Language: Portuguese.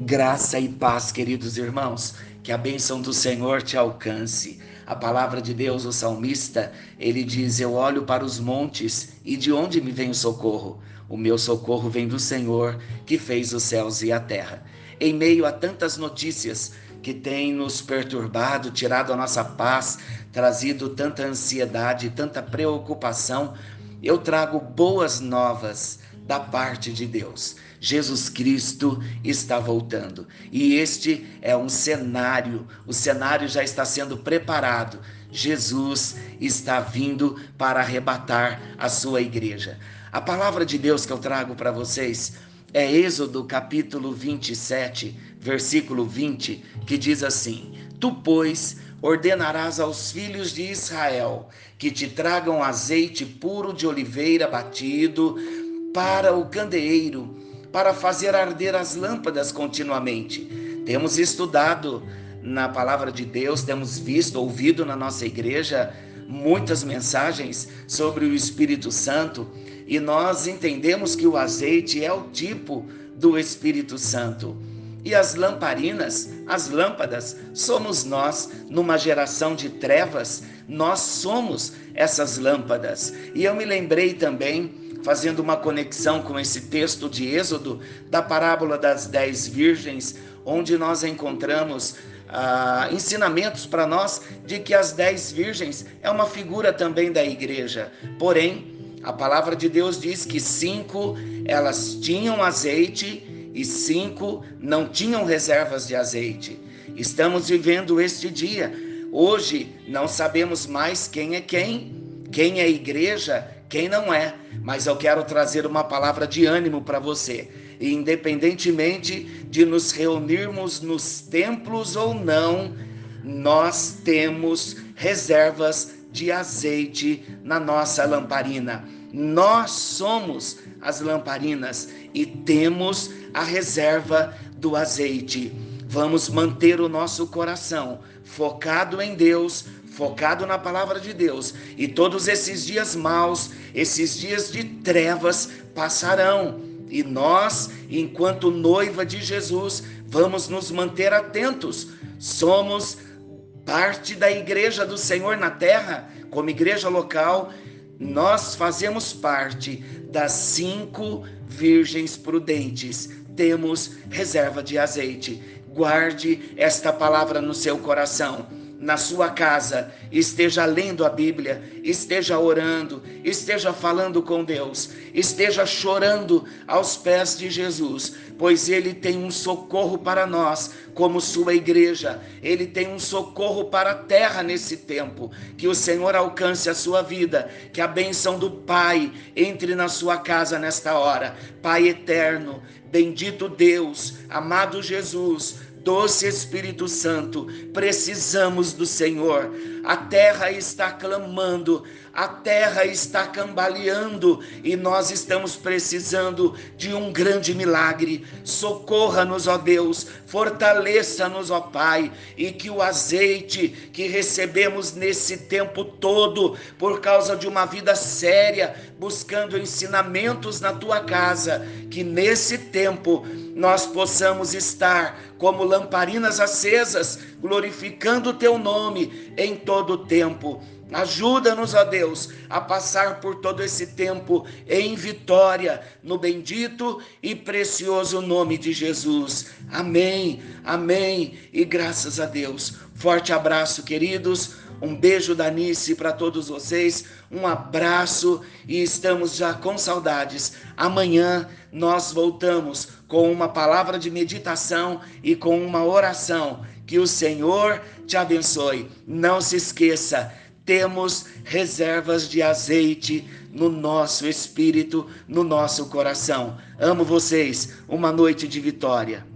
Graça e paz, queridos irmãos, que a bênção do Senhor te alcance. A palavra de Deus, o salmista, ele diz: Eu olho para os montes e de onde me vem o socorro? O meu socorro vem do Senhor, que fez os céus e a terra. Em meio a tantas notícias que têm nos perturbado, tirado a nossa paz, trazido tanta ansiedade, tanta preocupação, eu trago boas novas da parte de Deus. Jesus Cristo está voltando. E este é um cenário, o cenário já está sendo preparado. Jesus está vindo para arrebatar a sua igreja. A palavra de Deus que eu trago para vocês é Êxodo capítulo 27, versículo 20, que diz assim: Tu, pois, ordenarás aos filhos de Israel que te tragam azeite puro de oliveira batido para o candeeiro, para fazer arder as lâmpadas continuamente. Temos estudado na palavra de Deus, temos visto, ouvido na nossa igreja muitas mensagens sobre o Espírito Santo e nós entendemos que o azeite é o tipo do Espírito Santo. E as lamparinas, as lâmpadas, somos nós, numa geração de trevas, nós somos essas lâmpadas. E eu me lembrei também fazendo uma conexão com esse texto de Êxodo, da parábola das dez virgens, onde nós encontramos ah, ensinamentos para nós de que as dez virgens é uma figura também da igreja. Porém, a palavra de Deus diz que cinco elas tinham azeite e cinco não tinham reservas de azeite. Estamos vivendo este dia. Hoje não sabemos mais quem é quem, quem é igreja, quem não é, mas eu quero trazer uma palavra de ânimo para você. Independentemente de nos reunirmos nos templos ou não, nós temos reservas de azeite na nossa lamparina. Nós somos as lamparinas e temos a reserva do azeite. Vamos manter o nosso coração focado em Deus, focado na palavra de Deus, e todos esses dias maus, esses dias de trevas passarão. E nós, enquanto noiva de Jesus, vamos nos manter atentos. Somos parte da igreja do Senhor na terra, como igreja local, nós fazemos parte das cinco virgens prudentes. Temos reserva de azeite. Guarde esta palavra no seu coração na sua casa, esteja lendo a Bíblia, esteja orando, esteja falando com Deus, esteja chorando aos pés de Jesus, pois Ele tem um socorro para nós, como sua igreja, Ele tem um socorro para a terra nesse tempo. Que o Senhor alcance a sua vida, que a bênção do Pai entre na sua casa nesta hora. Pai eterno, bendito Deus, amado Jesus, Doce Espírito Santo, precisamos do Senhor. A terra está clamando, a terra está cambaleando e nós estamos precisando de um grande milagre. Socorra-nos, ó Deus, fortaleça-nos, ó Pai, e que o azeite que recebemos nesse tempo todo, por causa de uma vida séria, buscando ensinamentos na tua casa, que nesse tempo nós possamos estar como lamparinas acesas, glorificando o teu nome em todo o tempo. Ajuda-nos, ó Deus, a passar por todo esse tempo em vitória, no bendito e precioso nome de Jesus. Amém, amém e graças a Deus. Forte abraço, queridos. Um beijo da Nice para todos vocês, um abraço e estamos já com saudades. Amanhã nós voltamos com uma palavra de meditação e com uma oração. Que o Senhor te abençoe. Não se esqueça, temos reservas de azeite no nosso espírito, no nosso coração. Amo vocês. Uma noite de vitória.